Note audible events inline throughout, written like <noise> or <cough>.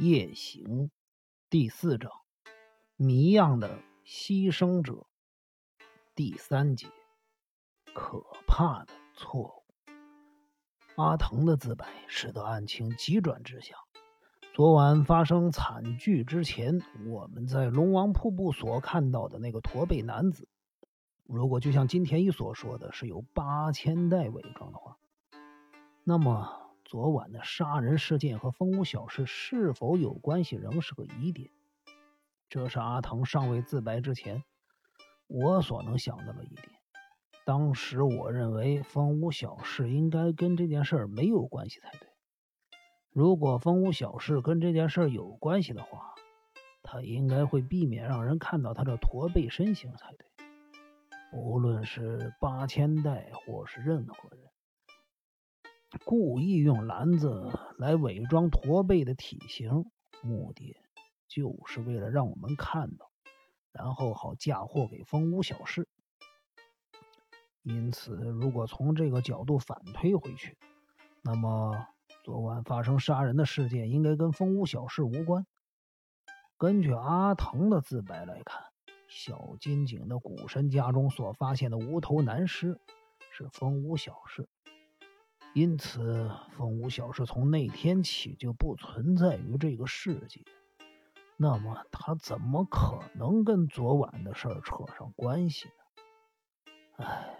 夜行第四章，谜样的牺牲者第三节，可怕的错误。阿腾的自白使得案情急转直下。昨晚发生惨剧之前，我们在龙王瀑布所看到的那个驼背男子，如果就像金田一所说的是由八千代伪装的话，那么。昨晚的杀人事件和风屋小事是否有关系，仍是个疑点。这是阿藤尚未自白之前，我所能想到的一点。当时我认为风屋小事应该跟这件事没有关系才对。如果风屋小事跟这件事有关系的话，他应该会避免让人看到他的驼背身形才对。无论是八千代或是任何人。故意用篮子来伪装驼背的体型，目的就是为了让我们看到，然后好嫁祸给风屋小事。因此，如果从这个角度反推回去，那么昨晚发生杀人的事件应该跟风屋小事无关。根据阿腾的自白来看，小金井的古神家中所发现的无头男尸是风屋小事。因此，风屋小事从那天起就不存在于这个世界。那么，他怎么可能跟昨晚的事儿扯上关系呢？唉，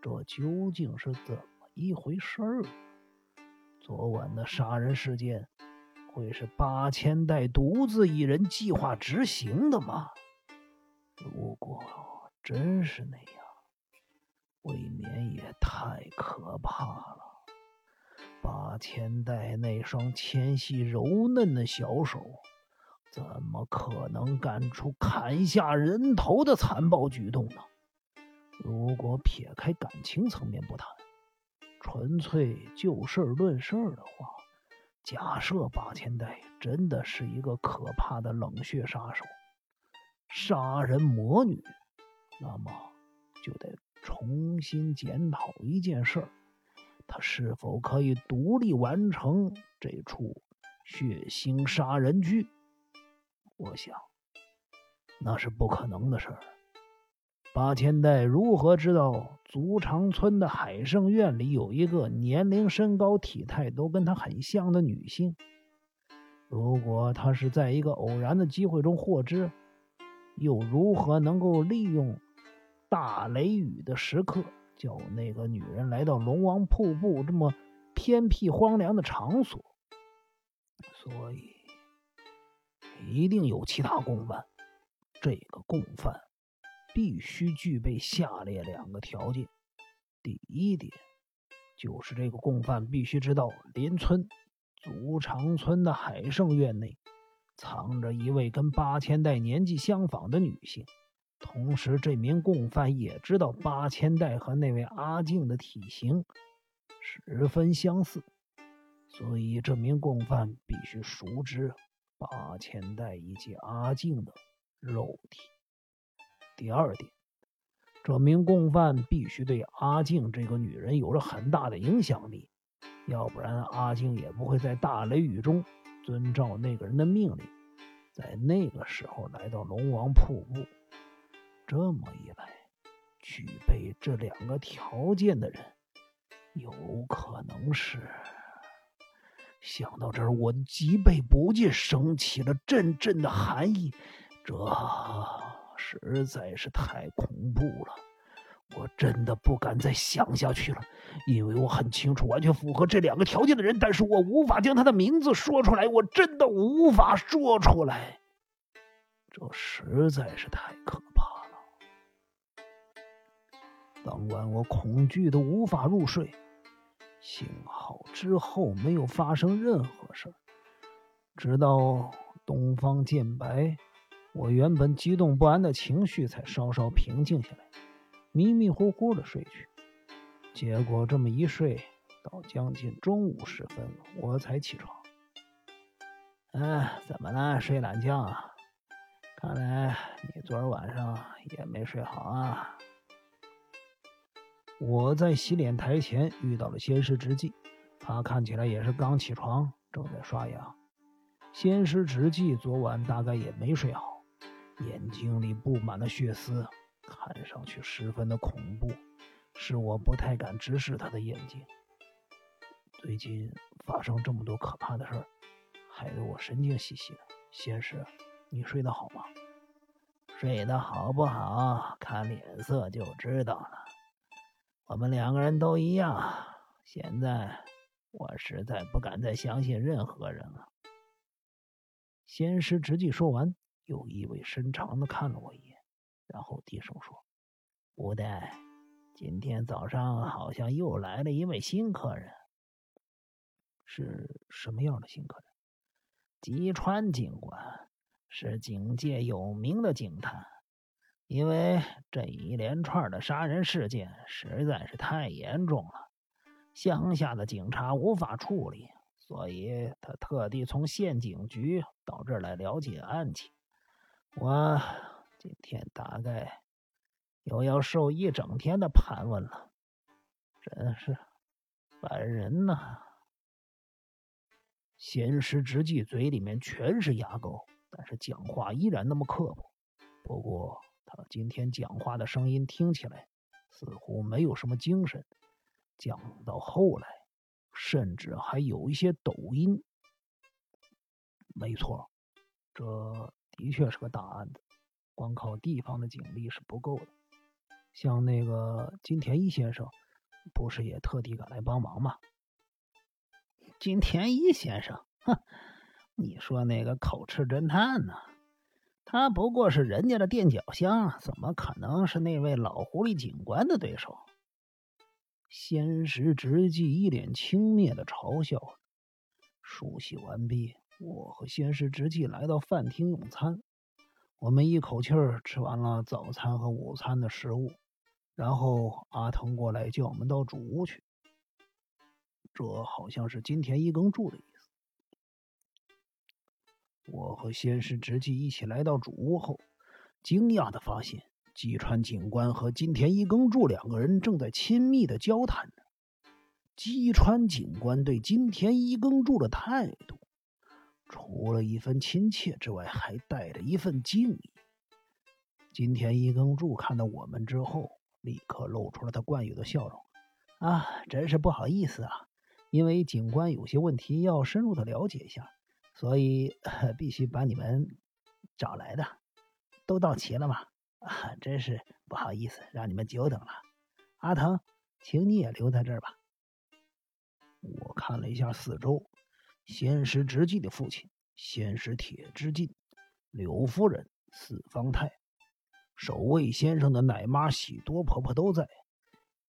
这究竟是怎么一回事儿？昨晚的杀人事件会是八千代独自一人计划执行的吗？如果真是那样，未免也太可怕了！八千代那双纤细柔嫩的小手，怎么可能干出砍下人头的残暴举动呢？如果撇开感情层面不谈，纯粹就事论事的话，假设八千代真的是一个可怕的冷血杀手，杀人魔女，那么就得。重新检讨一件事，他是否可以独立完成这出血腥杀人剧？我想，那是不可能的事儿。八千代如何知道足长村的海盛院里有一个年龄、身高、体态都跟他很像的女性？如果他是在一个偶然的机会中获知，又如何能够利用？大雷雨的时刻，叫那个女人来到龙王瀑布这么偏僻荒凉的场所，所以一定有其他共犯。这个共犯必须具备下列两个条件：第一点，就是这个共犯必须知道邻村足长村的海盛院内藏着一位跟八千代年纪相仿的女性。同时，这名共犯也知道八千代和那位阿静的体型十分相似，所以这名共犯必须熟知八千代以及阿静的肉体。第二点，这名共犯必须对阿静这个女人有着很大的影响力，要不然阿静也不会在大雷雨中遵照那个人的命令，在那个时候来到龙王瀑布。这么一来，具备这两个条件的人，有可能是……想到这儿，我脊背不禁升起了阵阵的寒意。这实在是太恐怖了，我真的不敢再想下去了。因为我很清楚，完全符合这两个条件的人，但是我无法将他的名字说出来，我真的无法说出来。这实在是太可怕。当晚我恐惧的无法入睡，幸好之后没有发生任何事儿。直到东方渐白，我原本激动不安的情绪才稍稍平静下来，迷迷糊糊的睡去。结果这么一睡，到将近中午时分，我才起床。哎，怎么了？睡懒觉啊？看来你昨儿晚上也没睡好啊。我在洗脸台前遇到了仙师之际，他看起来也是刚起床，正在刷牙。仙师直纪昨晚大概也没睡好，眼睛里布满了血丝，看上去十分的恐怖，是我不太敢直视他的眼睛。最近发生这么多可怕的事儿，害得我神经兮兮的。先师，你睡得好吗？睡得好不好，看脸色就知道了。我们两个人都一样。现在我实在不敢再相信任何人了。先师直纪说完，又意味深长的看了我一眼，然后低声说：“不带，今天早上好像又来了一位新客人。是什么样的新客人？吉川警官，是警界有名的警探。因为这一连串的杀人事件实在是太严重了，乡下的警察无法处理。”所以他特地从县警局到这儿来了解案情。我今天大概又要受一整天的盘问了，真是烦人呐！闲时直纪嘴里面全是牙膏，但是讲话依然那么刻薄。不过今天讲话的声音听起来似乎没有什么精神。讲到后来。甚至还有一些抖音。没错，这的确是个大案子，光靠地方的警力是不够的。像那个金田一先生，不是也特地赶来帮忙吗？金田一先生，哼，你说那个口吃侦探呢？他不过是人家的垫脚箱，怎么可能是那位老狐狸警官的对手？仙石直纪一脸轻蔑的嘲笑。梳洗完毕，我和仙石直纪来到饭厅用餐。我们一口气儿吃完了早餐和午餐的食物，然后阿腾过来叫我们到主屋去。这好像是金田一耕住的意思。我和仙师直纪一起来到主屋后，惊讶的发现。吉川警官和金田一耕助两个人正在亲密的交谈着。吉川警官对金田一耕助的态度，除了一份亲切之外，还带着一份敬意。金田一耕助看到我们之后，立刻露出了他惯有的笑容：“啊，真是不好意思啊，因为警官有些问题要深入的了解一下，所以 <laughs> 必须把你们找来的。都到齐了吗？”啊，真是不好意思，让你们久等了。阿腾，请你也留在这儿吧。我看了一下四周，仙石直纪的父亲仙石铁之进、柳夫人、四方太、守卫先生的奶妈喜多婆婆都在，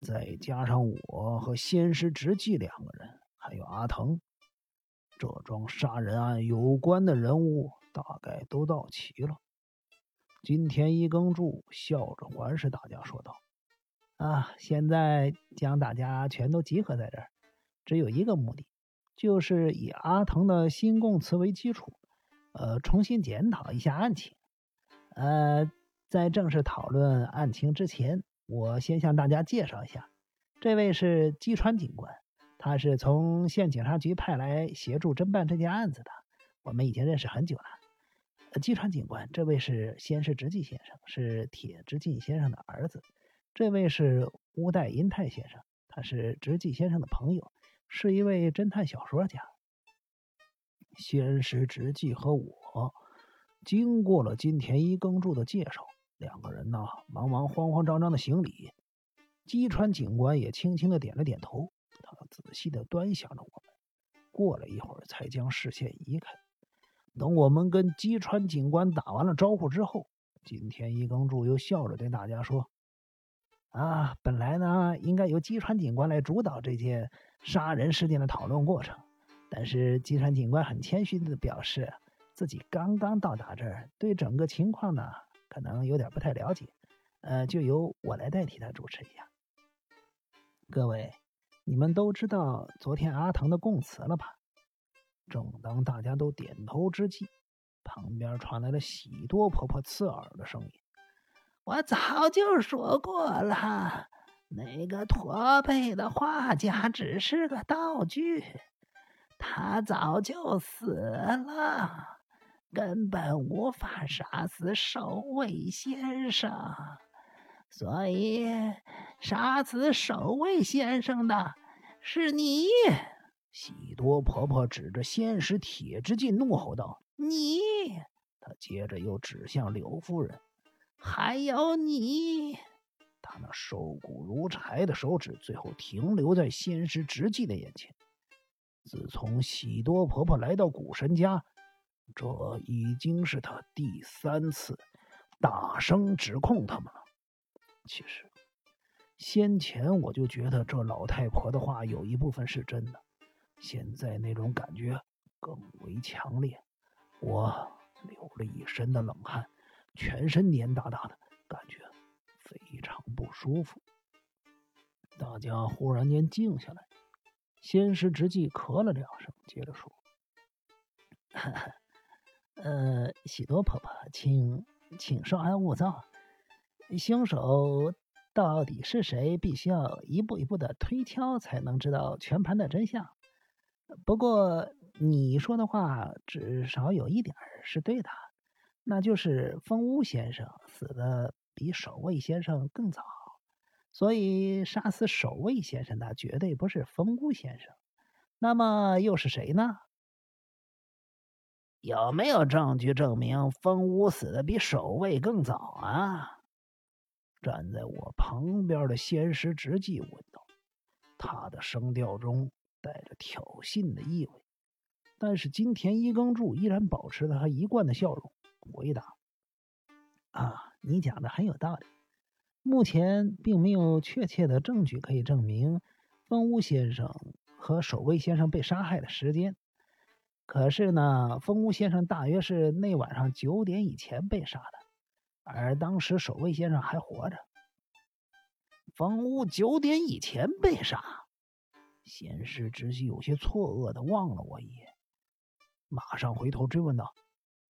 再加上我和仙石直纪两个人，还有阿腾，这桩杀人案有关的人物大概都到齐了。金田一耕助笑着环视大家，说道：“啊，现在将大家全都集合在这儿，只有一个目的，就是以阿腾的新供词为基础，呃，重新检讨一下案情。呃，在正式讨论案情之前，我先向大家介绍一下，这位是基川警官，他是从县警察局派来协助侦办这件案子的，我们已经认识很久了。”吉川警官，这位是先是直纪先生，是铁之进先生的儿子。这位是乌代银太先生，他是直纪先生的朋友，是一位侦探小说家。先是直纪和我经过了金田一耕助的介绍，两个人呢忙忙慌慌张张的行礼。吉川警官也轻轻的点了点头，仔细的端详着我们，过了一会儿才将视线移开。等我们跟基川警官打完了招呼之后，金田一耕助又笑着对大家说：“啊，本来呢应该由基川警官来主导这件杀人事件的讨论过程，但是基川警官很谦虚的表示自己刚刚到达这儿，对整个情况呢可能有点不太了解，呃，就由我来代替他主持一下。各位，你们都知道昨天阿腾的供词了吧？”正当大家都点头之际，旁边传来了喜多婆婆刺耳的声音：“我早就说过了，那个驼背的画家只是个道具，他早就死了，根本无法杀死守卫先生，所以杀死守卫先生的是你。喜多婆婆指着仙石铁之进怒吼道：“你！”她接着又指向柳夫人：“还有你！”他那瘦骨如柴的手指最后停留在仙石直纪的眼前。自从喜多婆婆来到古神家，这已经是她第三次大声指控他们了。其实，先前我就觉得这老太婆的话有一部分是真的，现在那种感觉更为强烈。我流了一身的冷汗，全身黏哒哒的感觉。非常不舒服。大家忽然间静下来，仙师直纪咳了两声，接着说：“呃，喜多婆婆，请请稍安勿躁。凶手到底是谁，必须要一步一步的推敲，才能知道全盘的真相。不过你说的话，至少有一点是对的，那就是风屋先生死的。”比守卫先生更早，所以杀死守卫先生的绝对不是风屋先生。那么又是谁呢？有没有证据证明风屋死的比守卫更早啊？站在我旁边的仙师直纪问道，他的声调中带着挑衅的意味。但是金田一耕助依然保持着他一贯的笑容，回答：“啊。”你讲的很有道理，目前并没有确切的证据可以证明风屋先生和守卫先生被杀害的时间。可是呢，风屋先生大约是那晚上九点以前被杀的，而当时守卫先生还活着。房屋九点以前被杀，仙师直系有些错愕的望了我一眼，马上回头追问道：“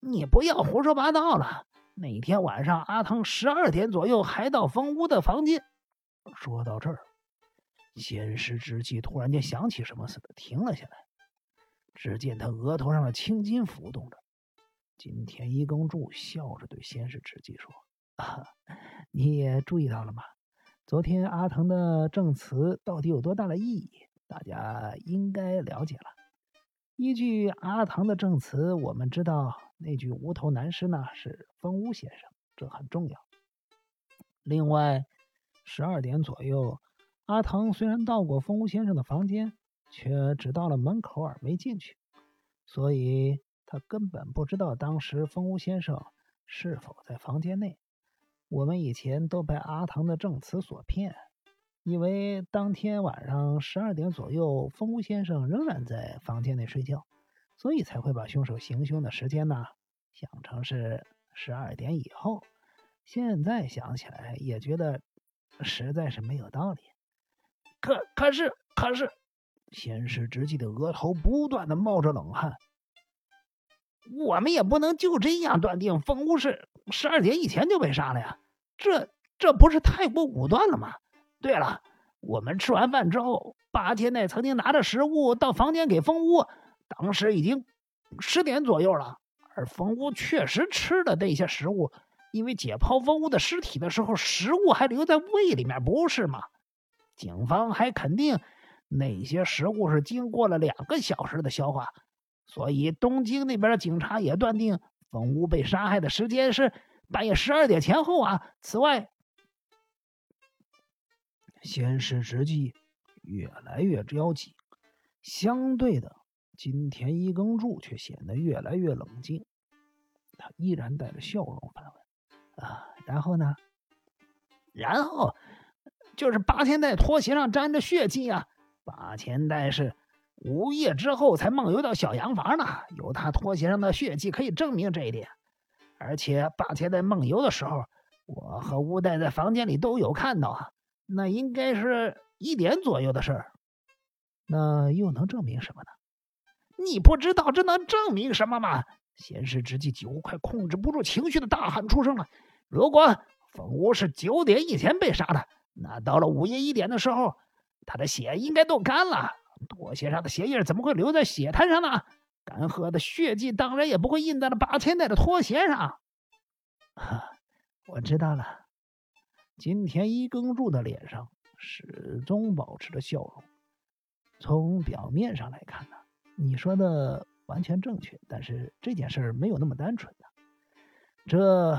你不要胡说八道了。”那天晚上，阿汤十二点左右还到风屋的房间。说到这儿，仙师之际突然间想起什么似的，停了下来。只见他额头上的青筋浮动着。金田一耕助笑着对仙师之际说：“啊，你也注意到了吗？昨天阿腾的证词到底有多大的意义？大家应该了解了。依据阿腾的证词，我们知道。”那具无头男尸呢？是风屋先生，这很重要。另外，十二点左右，阿腾虽然到过风屋先生的房间，却只到了门口而没进去，所以他根本不知道当时风屋先生是否在房间内。我们以前都被阿唐的证词所骗，以为当天晚上十二点左右，风屋先生仍然在房间内睡觉。所以才会把凶手行凶的时间呢想成是十二点以后。现在想起来也觉得实在是没有道理。可可是可是，仙师直纪的额头不断的冒着冷汗。我们也不能就这样断定风屋是十二点以前就被杀了呀，这这不是太过武断了吗？对了，我们吃完饭之后，八天内曾经拿着食物到房间给风屋。当时已经十点左右了，而风屋确实吃了那些食物，因为解剖风屋的尸体的时候，食物还留在胃里面，不是吗？警方还肯定那些食物是经过了两个小时的消化，所以东京那边的警察也断定风屋被杀害的时间是半夜十二点前后啊。此外，先是直纪越来越着急，相对的。金田一耕助却显得越来越冷静，他依然带着笑容反问：“啊，然后呢？然后就是八千代拖鞋上沾着血迹啊！八千代是午夜之后才梦游到小洋房呢，有他拖鞋上的血迹可以证明这一点。而且霸天在梦游的时候，我和乌代在房间里都有看到啊，那应该是一点左右的事儿。那又能证明什么呢？”你不知道这能证明什么吗？先是之际几乎快控制不住情绪的大喊出声了。如果风屋是九点以前被杀的，那到了午夜一点的时候，他的血应该都干了。拖鞋上的鞋印怎么会留在血滩上呢？干涸的血迹当然也不会印在了八千代的拖鞋上。<laughs> 哈，我知道了。今天一耕助的脸上始终保持着笑容。从表面上来看呢，你说的完全正确，但是这件事没有那么单纯的。这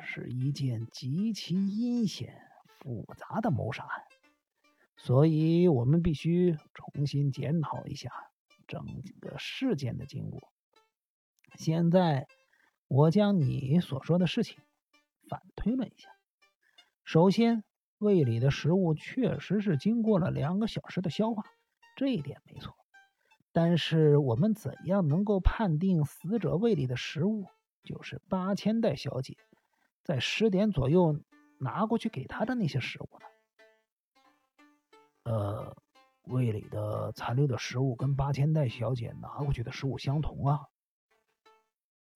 是一件极其阴险、复杂的谋杀案，所以我们必须重新检讨一下整个事件的经过。现在，我将你所说的事情反推论一下。首先，胃里的食物确实是经过了两个小时的消化，这一点没错。但是，我们怎样能够判定死者胃里的食物？就是八千代小姐在十点左右拿过去给他的那些食物呢？呃，胃里的残留的食物跟八千代小姐拿过去的食物相同啊。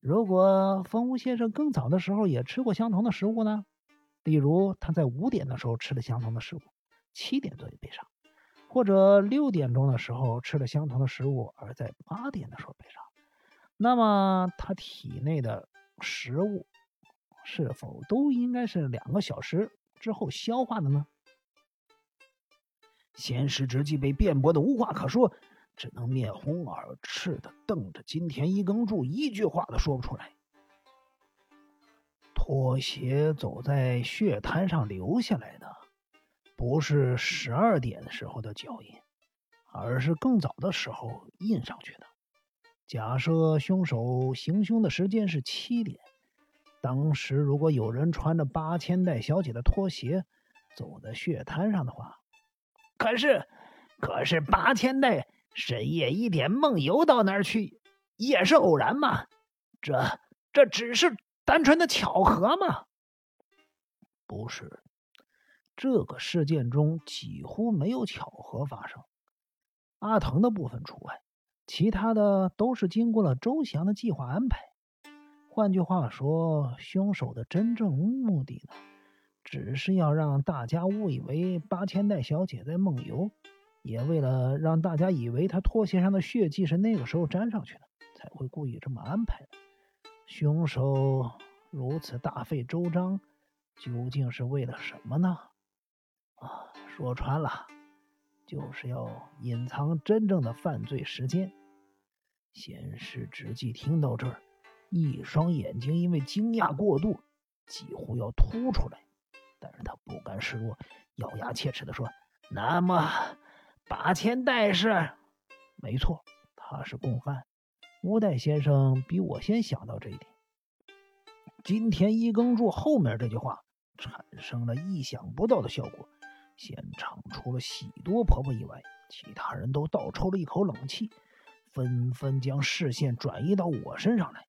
如果风屋先生更早的时候也吃过相同的食物呢？例如他在五点的时候吃的相同的食物，七点左右被杀，或者六点钟的时候吃了相同的食物，而在八点的时候被杀。那么，他体内的食物是否都应该是两个小时之后消化的呢？闲时之际被辩驳的无话可说，只能面红耳赤的瞪着金田一耕助，一句话都说不出来。拖鞋走在血滩上留下来的，不是十二点时候的脚印，而是更早的时候印上去的。假设凶手行凶的时间是七点，当时如果有人穿着八千代小姐的拖鞋走在血滩上的话，可是，可是八千代深夜一点梦游到那儿去，也是偶然吗？这这只是单纯的巧合吗？不是，这个事件中几乎没有巧合发生，阿藤的部分除外。其他的都是经过了周详的计划安排。换句话说，凶手的真正目的呢，只是要让大家误以为八千代小姐在梦游，也为了让大家以为她拖鞋上的血迹是那个时候沾上去的，才会故意这么安排的。凶手如此大费周章，究竟是为了什么呢？啊，说穿了，就是要隐藏真正的犯罪时间。先是直纪听到这儿，一双眼睛因为惊讶过度，几乎要凸出来，但是他不甘示弱，咬牙切齿的说：“那么，八千代是？没错，他是共犯。乌代先生比我先想到这一点。今天一耕助后面这句话产生了意想不到的效果，现场除了喜多婆婆以外，其他人都倒抽了一口冷气。”纷纷将视线转移到我身上来。